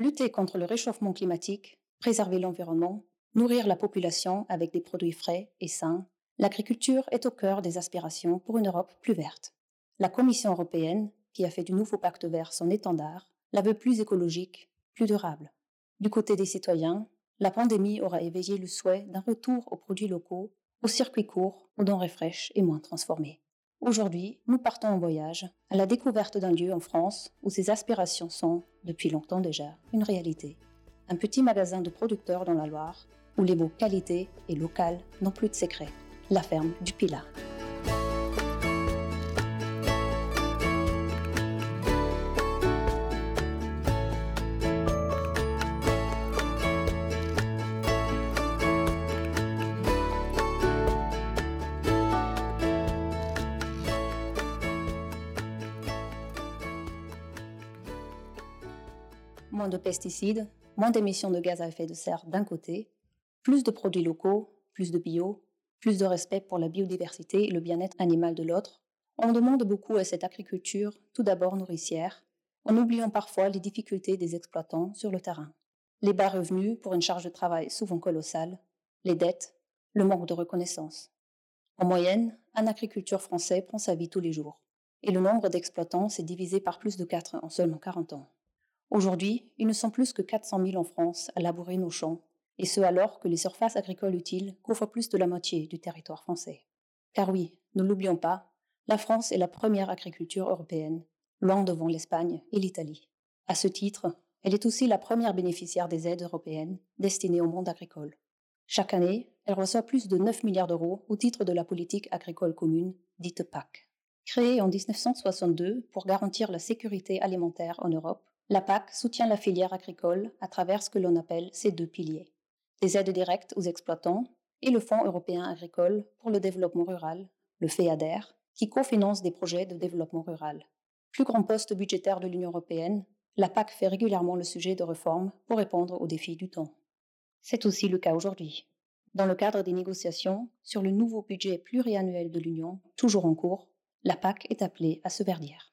Lutter contre le réchauffement climatique, préserver l'environnement, nourrir la population avec des produits frais et sains, l'agriculture est au cœur des aspirations pour une Europe plus verte. La Commission européenne, qui a fait du nouveau pacte vert son étendard, la veut plus écologique, plus durable. Du côté des citoyens, la pandémie aura éveillé le souhait d'un retour aux produits locaux, aux circuits courts, aux denrées fraîches et moins transformées. Aujourd'hui, nous partons en voyage à la découverte d'un lieu en France où ces aspirations sont, depuis longtemps déjà, une réalité. Un petit magasin de producteurs dans la Loire où les mots qualité et local n'ont plus de secret. La ferme du Pilat. Moins de pesticides, moins d'émissions de gaz à effet de serre d'un côté, plus de produits locaux, plus de bio, plus de respect pour la biodiversité et le bien-être animal de l'autre, on demande beaucoup à cette agriculture, tout d'abord nourricière, en oubliant parfois les difficultés des exploitants sur le terrain. Les bas revenus pour une charge de travail souvent colossale, les dettes, le manque de reconnaissance. En moyenne, un agriculteur français prend sa vie tous les jours, et le nombre d'exploitants s'est divisé par plus de 4 en seulement 40 ans. Aujourd'hui, ils ne sont plus que 400 000 en France à labourer nos champs, et ce alors que les surfaces agricoles utiles couvrent plus de la moitié du territoire français. Car oui, ne l'oublions pas, la France est la première agriculture européenne, loin devant l'Espagne et l'Italie. À ce titre, elle est aussi la première bénéficiaire des aides européennes destinées au monde agricole. Chaque année, elle reçoit plus de 9 milliards d'euros au titre de la politique agricole commune, dite PAC. Créée en 1962 pour garantir la sécurité alimentaire en Europe, la PAC soutient la filière agricole à travers ce que l'on appelle ses deux piliers. Des aides directes aux exploitants et le Fonds européen agricole pour le développement rural, le FEADER, qui cofinance des projets de développement rural. Plus grand poste budgétaire de l'Union européenne, la PAC fait régulièrement le sujet de réformes pour répondre aux défis du temps. C'est aussi le cas aujourd'hui. Dans le cadre des négociations sur le nouveau budget pluriannuel de l'Union, toujours en cours, la PAC est appelée à se verdir.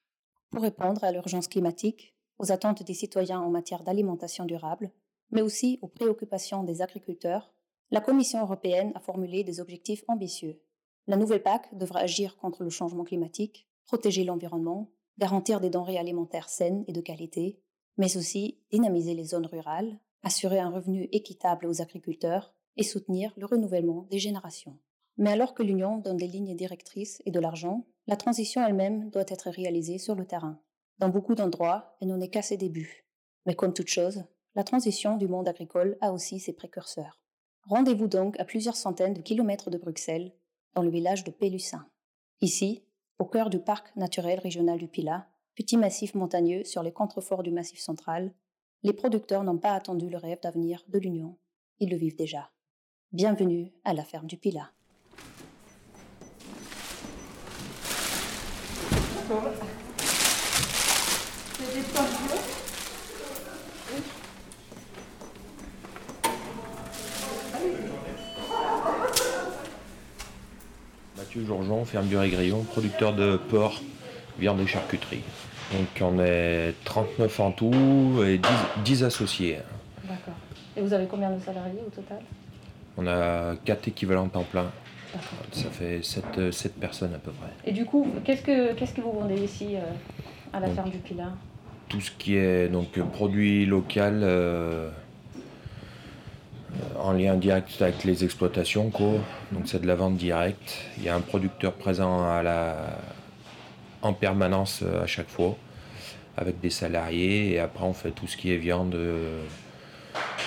Pour répondre à l'urgence climatique, aux attentes des citoyens en matière d'alimentation durable, mais aussi aux préoccupations des agriculteurs, la Commission européenne a formulé des objectifs ambitieux. La nouvelle PAC devra agir contre le changement climatique, protéger l'environnement, garantir des denrées alimentaires saines et de qualité, mais aussi dynamiser les zones rurales, assurer un revenu équitable aux agriculteurs et soutenir le renouvellement des générations. Mais alors que l'Union donne des lignes directrices et de l'argent, la transition elle-même doit être réalisée sur le terrain. Dans beaucoup d'endroits, elle n'en est qu'à ses débuts. Mais comme toute chose, la transition du monde agricole a aussi ses précurseurs. Rendez-vous donc à plusieurs centaines de kilomètres de Bruxelles, dans le village de Pélussin. Ici, au cœur du parc naturel régional du Pilat, petit massif montagneux sur les contreforts du massif central, les producteurs n'ont pas attendu le rêve d'avenir de l'Union, ils le vivent déjà. Bienvenue à la ferme du Pilat. Mathieu Jourgeon, ferme du Régrillon, producteur de porc, viande et charcuterie. Donc on est 39 en tout et 10, associés. D'accord. Et vous avez combien de salariés au total? On a 4 équivalents temps plein. Ça fait 7, 7, personnes à peu près. Et du coup, qu'est-ce que, qu'est-ce que vous vendez ici euh, à la ferme du Pilat? Tout ce qui est donc, produit local. Euh, en lien direct avec les exploitations. Donc c'est de la vente directe. Il y a un producteur présent à la... en permanence euh, à chaque fois, avec des salariés. Et après on fait tout ce qui est viande, euh,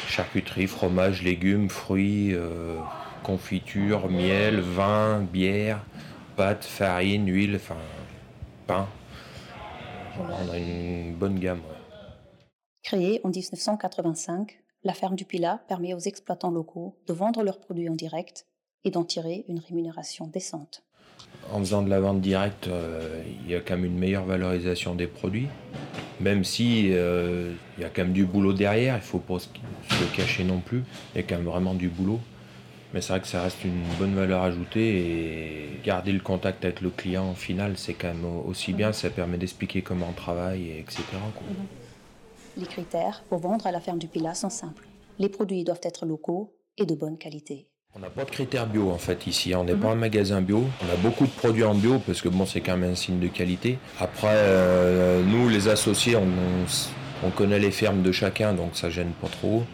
charcuterie, fromage, légumes, fruits, euh, confiture, miel, vin, bière, pâtes, farine, huile, enfin pain. On a une bonne gamme. Créé en 1985, la ferme du Pilat permet aux exploitants locaux de vendre leurs produits en direct et d'en tirer une rémunération décente. En faisant de la vente directe, euh, il y a quand même une meilleure valorisation des produits, même si euh, il y a quand même du boulot derrière, il ne faut pas se cacher non plus, il y a quand même vraiment du boulot. Mais c'est vrai que ça reste une bonne valeur ajoutée et garder le contact avec le client final, c'est quand même aussi bien, ça permet d'expliquer comment on travaille, etc. Les critères pour vendre à la ferme du Pilat sont simples. Les produits doivent être locaux et de bonne qualité. On n'a pas de critères bio en fait ici. On n'est pas un magasin bio. On a beaucoup de produits en bio parce que bon, c'est quand même un signe de qualité. Après, euh, nous, les associés, on, connaît les fermes de chacun, donc ça gêne pas trop.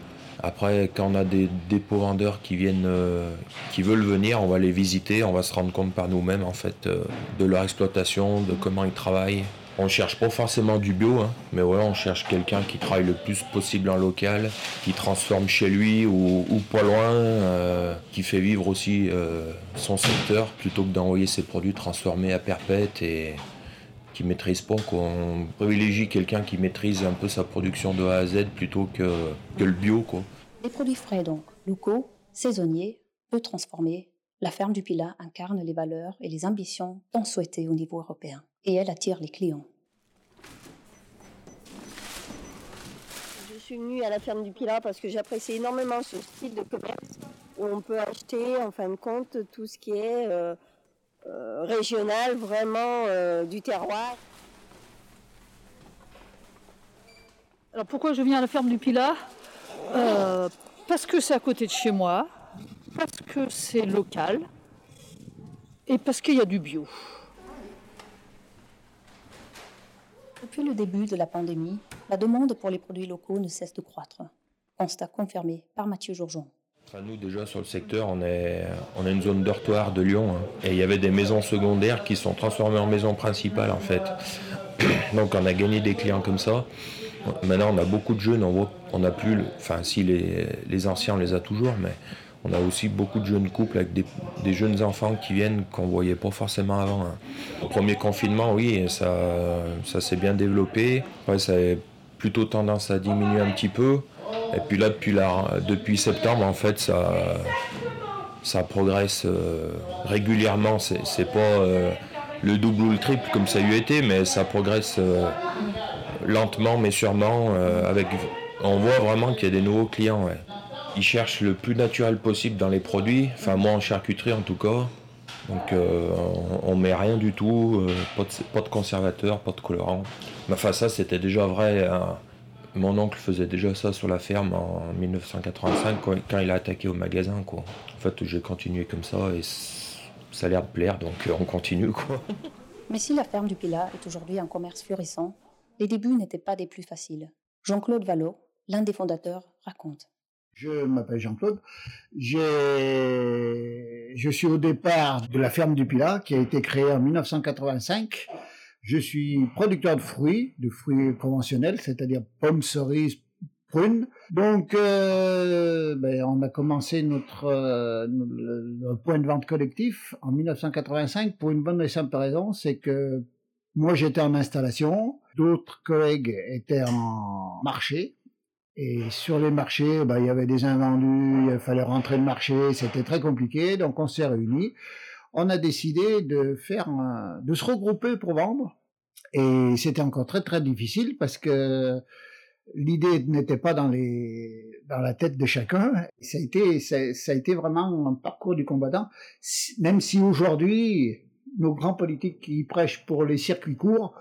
Après, quand on a des dépôts vendeurs qui viennent, euh, qui veulent venir, on va les visiter, on va se rendre compte par nous-mêmes en fait euh, de leur exploitation, de comment ils travaillent. On cherche pas forcément du bio, hein, mais on cherche quelqu'un qui travaille le plus possible en local, qui transforme chez lui ou, pas loin, euh, qui fait vivre aussi son secteur plutôt que d'envoyer ses produits transformés à perpète qui maîtrise pas. On privilégie quelqu'un qui maîtrise un peu sa production de A à Z plutôt que, que le bio. Quoi. Des produits frais donc, locaux, saisonniers, peu transformés, la ferme du Pilat incarne les valeurs et les ambitions tant souhaitées au niveau européen. Et elle attire les clients. Je suis venue à la ferme du Pilat parce que j'apprécie énormément ce style de commerce où on peut acheter en fin de compte tout ce qui est euh, régional, vraiment euh, du terroir. Alors pourquoi je viens à la ferme du Pilat? Parce que c'est à côté de chez moi, parce que c'est local et parce qu'il y a du bio. Depuis le début de la pandémie, la demande pour les produits locaux ne cesse de croître. Constat confirmé par Mathieu Jourgeon. Nous, déjà sur le secteur, on, est, on a une zone dortoir de Lyon. Hein. et il y avait des maisons secondaires qui sont transformées en maisons principales en fait. Donc on a gagné des clients comme ça. Maintenant, on a beaucoup de jeunes. On, on a plus, enfin, si les, les anciens, on les a toujours, mais on a aussi beaucoup de jeunes couples avec des, jeunes enfants qui viennent qu'on ne voyait pas forcément avant. Hein. Au premier confinement, oui, ça, ça s'est bien développé. Après, ça a plutôt tendance à diminuer un petit peu. Et puis là, depuis, septembre, en fait, ça, ça progresse euh, régulièrement. C'est pas euh, le double ou le triple comme ça a eu été, mais ça progresse euh, lentement mais sûrement. avec, on voit vraiment qu'il y a des nouveaux clients ils cherchent le plus naturel possible dans les produits, enfin moi en charcuterie en tout cas. Donc euh, on, met rien du tout, euh, pas, de, conservateur, pas de colorant. Enfin ça c'était déjà vrai. Hein. Mon oncle faisait déjà ça sur la ferme en 1985 quand, il a attaqué au magasin. Quoi. En fait j'ai continué comme ça et ça a l'air de plaire donc euh, on continue. Quoi. Mais si la ferme du Pilat est aujourd'hui un commerce florissant, les débuts n'étaient pas des plus faciles. Jean-Claude Vallot, l'un des fondateurs, raconte. Je m'appelle Jean-Claude. Je suis au départ de la ferme du Pilat qui a été créée en 1985. Je suis producteur de fruits, de fruits conventionnels, c'est-à-dire pommes, cerises, prunes. Donc, euh, ben, on a commencé notre, euh, point de vente collectif en 1985 pour une bonne et simple raison, c'est que moi j'étais en installation, d'autres collègues étaient en marché, et sur les marchés, bah, il y avait des invendus, il fallait rentrer le marché, c'était très compliqué. Donc on s'est réunis. On a décidé de faire, de se regrouper pour vendre. Et c'était encore très très difficile parce que l'idée n'était pas dans les dans la tête de chacun. Ça a été ça, a été vraiment un parcours du combattant. Même si aujourd'hui nos grands politiques qui prêchent pour les circuits courts,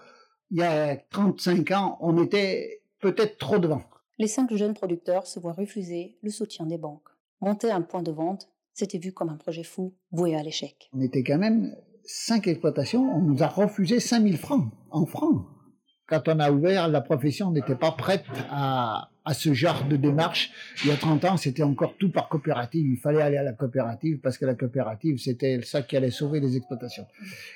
il y a 35 ans, on était peut-être trop devant les cinq jeunes producteurs se voient refuser le soutien des banques. Monter un point de vente, c'était vu comme un projet fou, voué à l'échec. On était quand même cinq exploitations, on nous a refusé 5000 francs en francs. Quand on a ouvert, la profession n'était pas prête à, à ce genre de démarche. Il y a 30 ans, c'était encore tout par coopérative. Il fallait aller à la coopérative parce que la coopérative, c'était ça qui allait sauver les exploitations.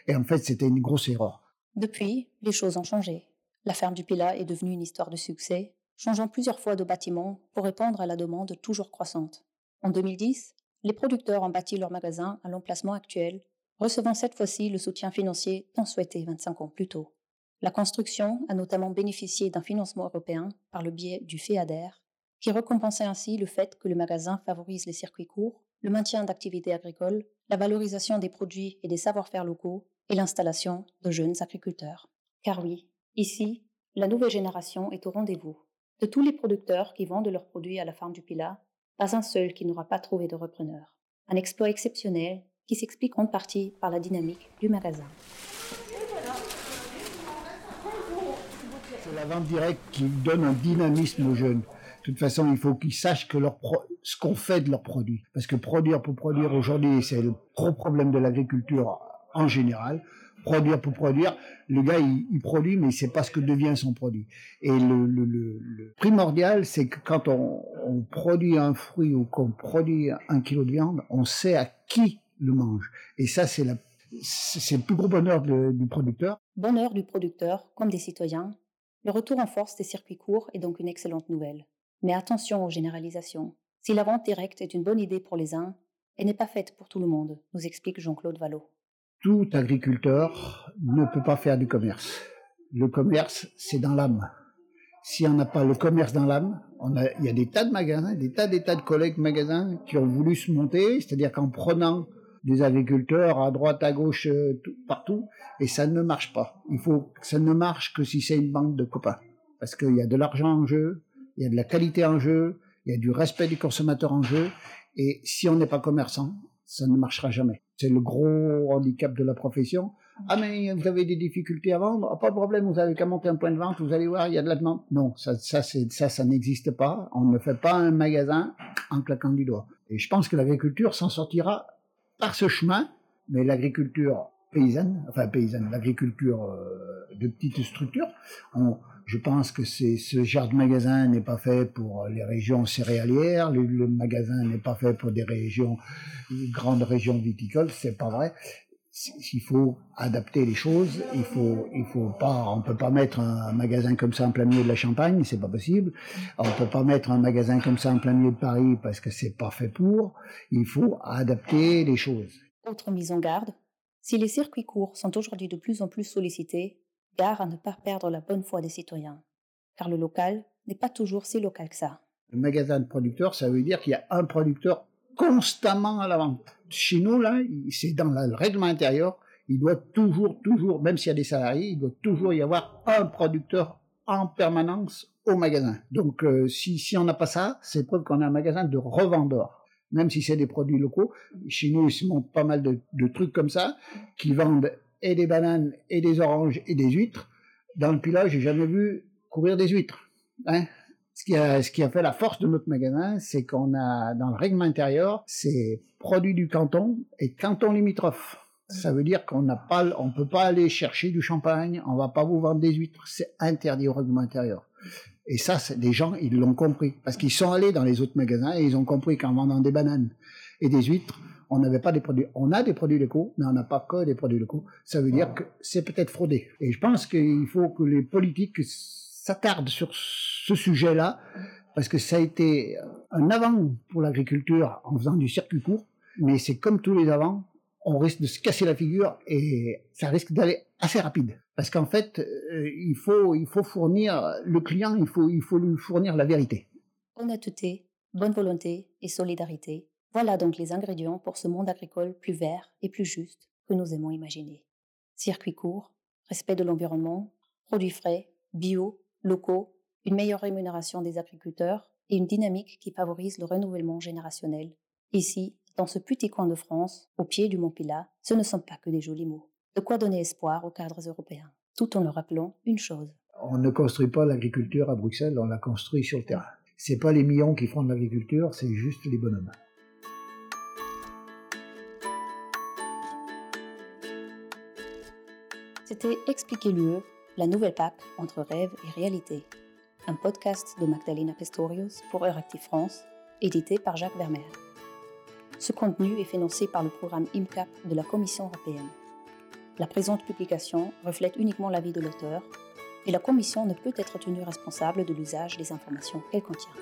Et en fait, c'était une grosse erreur. Depuis, les choses ont changé. La ferme du Pilat est devenue une histoire de succès changeant plusieurs fois de bâtiment pour répondre à la demande toujours croissante. En 2010, les producteurs ont bâti leur magasin à l'emplacement actuel, recevant cette fois-ci le soutien financier tant souhaité 25 ans plus tôt. La construction a notamment bénéficié d'un financement européen par le biais du FEADER, qui récompensait ainsi le fait que le magasin favorise les circuits courts, le maintien d'activités agricoles, la valorisation des produits et des savoir-faire locaux et l'installation de jeunes agriculteurs. Car oui, ici, la nouvelle génération est au rendez-vous. De tous les producteurs qui vendent leurs produits à la ferme du Pilat, pas un seul qui n'aura pas trouvé de repreneur. Un exploit exceptionnel qui s'explique en partie par la dynamique du magasin. la vente directe qui donne un dynamisme aux jeunes. De toute façon, il faut qu'ils sachent que leur ce qu'on fait de leurs produits. Parce que produire pour produire aujourd'hui, c'est le gros problème de l'agriculture en général. Produire pour produire, le gars, il, produit, mais il sait pas ce que devient son produit. Et le, primordial, c'est que quand on, on, produit un fruit ou qu'on produit un kilo de viande, on sait à qui le mange. Et ça, c'est la c'est le plus gros bonheur du producteur. Bonheur du producteur, comme des citoyens. Le retour en force des circuits courts est donc une excellente nouvelle. Mais attention aux généralisations. Si la vente directe est une bonne idée pour les uns, elle n'est pas faite pour tout le monde, nous explique Jean-Claude Vallot. Tout agriculteur ne peut pas faire du commerce. Le commerce, c'est dans l'âme. Si on n'a pas le commerce dans l'âme, il y a des tas de magasins, des tas des tas de collègues magasins qui ont voulu se monter, c'est-à-dire qu'en prenant des agriculteurs à droite, à gauche, euh, partout, et ça ne marche pas. Il faut que ça ne marche que si c'est une bande de copains, parce qu'il y a de l'argent en jeu, il y a de la qualité en jeu, il y a du respect du consommateur en jeu, et si on n'est pas commerçant, ça ne marchera jamais. C'est le gros handicap de la profession. Ah mais vous avez des difficultés à vendre, ah, pas de problème, vous avez qu'à monter un point de vente, vous allez voir, il y a de la demande. Non, ça, ça, ça, ça n'existe pas. On ne fait pas un magasin en claquant du doigt. Et je pense que l'agriculture s'en sortira par ce chemin, mais l'agriculture paysanne, enfin paysanne, l'agriculture euh, de petites structures, je pense que ce genre de magasin n'est pas fait pour les régions céréalières, le, magasin n'est pas fait pour des régions, grandes régions viticoles, c'est pas vrai il faut adapter les choses, il faut, il faut pas, on peut pas mettre un magasin comme ça en plein milieu de la Champagne, c'est pas possible. On peut pas mettre un magasin comme ça en plein milieu de Paris parce que c'est pas fait pour. Il faut adapter les choses. Autre mise en garde, si les circuits courts sont aujourd'hui de plus en plus sollicités, gare à ne pas perdre la bonne foi des citoyens, car le local n'est pas toujours si local que ça. Le magasin de producteur, ça veut dire qu'il y a un producteur constamment à la vente. Chez nous, là, c'est dans le règlement intérieur, il doit toujours, toujours, même s'il y a des salariés, il doit toujours y avoir un producteur en permanence au magasin. Donc, euh, si, si on n'a pas ça, c'est preuve qu'on a un magasin de revendeurs. Même si c'est des produits locaux, chez nous, ils montent pas mal de, trucs comme ça, qui vendent et des bananes, et des oranges, et des huîtres. Dans le pilote, j'ai jamais vu courir des huîtres. Hein ce qui, a, ce qui a fait la force de notre magasin, c'est qu'on a, dans le règlement intérieur, c'est produits du canton et canton limitrophe. Ça veut dire qu'on n'a pas, on peut pas aller chercher du champagne, on va pas vous vendre des huîtres, c'est interdit au règlement intérieur. Et ça, les gens, ils l'ont compris. Parce qu'ils sont allés dans les autres magasins et ils ont compris qu'en vendant des bananes et des huîtres, on n'avait pas des produits. On a des produits locaux, mais on n'a pas que des produits locaux. Ça veut dire que c'est peut-être fraudé. Et je pense qu'il faut que les politiques s'attardent sur ce sujet-là, parce que ça a été un avant pour l'agriculture en faisant du circuit court, mais c'est comme tous les avant, on risque de se casser la figure et ça risque d'aller assez rapide. Parce qu'en fait, euh, il, faut, il faut fournir le client, il faut, il faut lui fournir la vérité. Honnêteté, bonne volonté et solidarité, voilà donc les ingrédients pour ce monde agricole plus vert et plus juste que nous aimons imaginer. Circuit court, respect de l'environnement, produits frais, bio, locaux, une meilleure rémunération des agriculteurs et une dynamique qui favorise le renouvellement générationnel. Ici, dans ce petit coin de France, au pied du Mont Pilat, ce ne sont pas que des jolis mots. De quoi donner espoir aux cadres européens, tout en leur rappelant une chose. On ne construit pas l'agriculture à Bruxelles, on la construit sur le terrain. C'est pas les millions qui font de l'agriculture, c'est juste les bonhommes. C'était Expliquer l'UE, la nouvelle PAC entre rêve et réalité un podcast de Magdalena Pestorius pour Euractiv France, édité par Jacques Vermeer. Ce contenu est financé par le programme IMCAP de la Commission européenne. La présente publication reflète uniquement l'avis de l'auteur et la Commission ne peut être tenue responsable de l'usage des informations qu'elle contient.